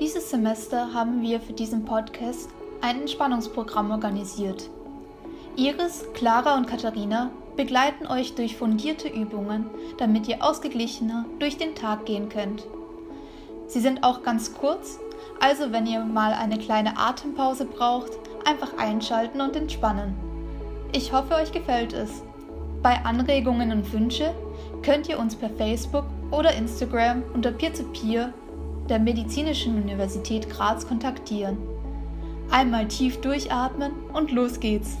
Dieses Semester haben wir für diesen Podcast ein Entspannungsprogramm organisiert. Iris, Clara und Katharina begleiten euch durch fundierte Übungen, damit ihr ausgeglichener durch den Tag gehen könnt. Sie sind auch ganz kurz, also wenn ihr mal eine kleine Atempause braucht, einfach einschalten und entspannen. Ich hoffe, euch gefällt es. Bei Anregungen und Wünsche könnt ihr uns per Facebook oder Instagram unter Peer-to-Peer der Medizinischen Universität Graz kontaktieren. Einmal tief durchatmen und los geht's.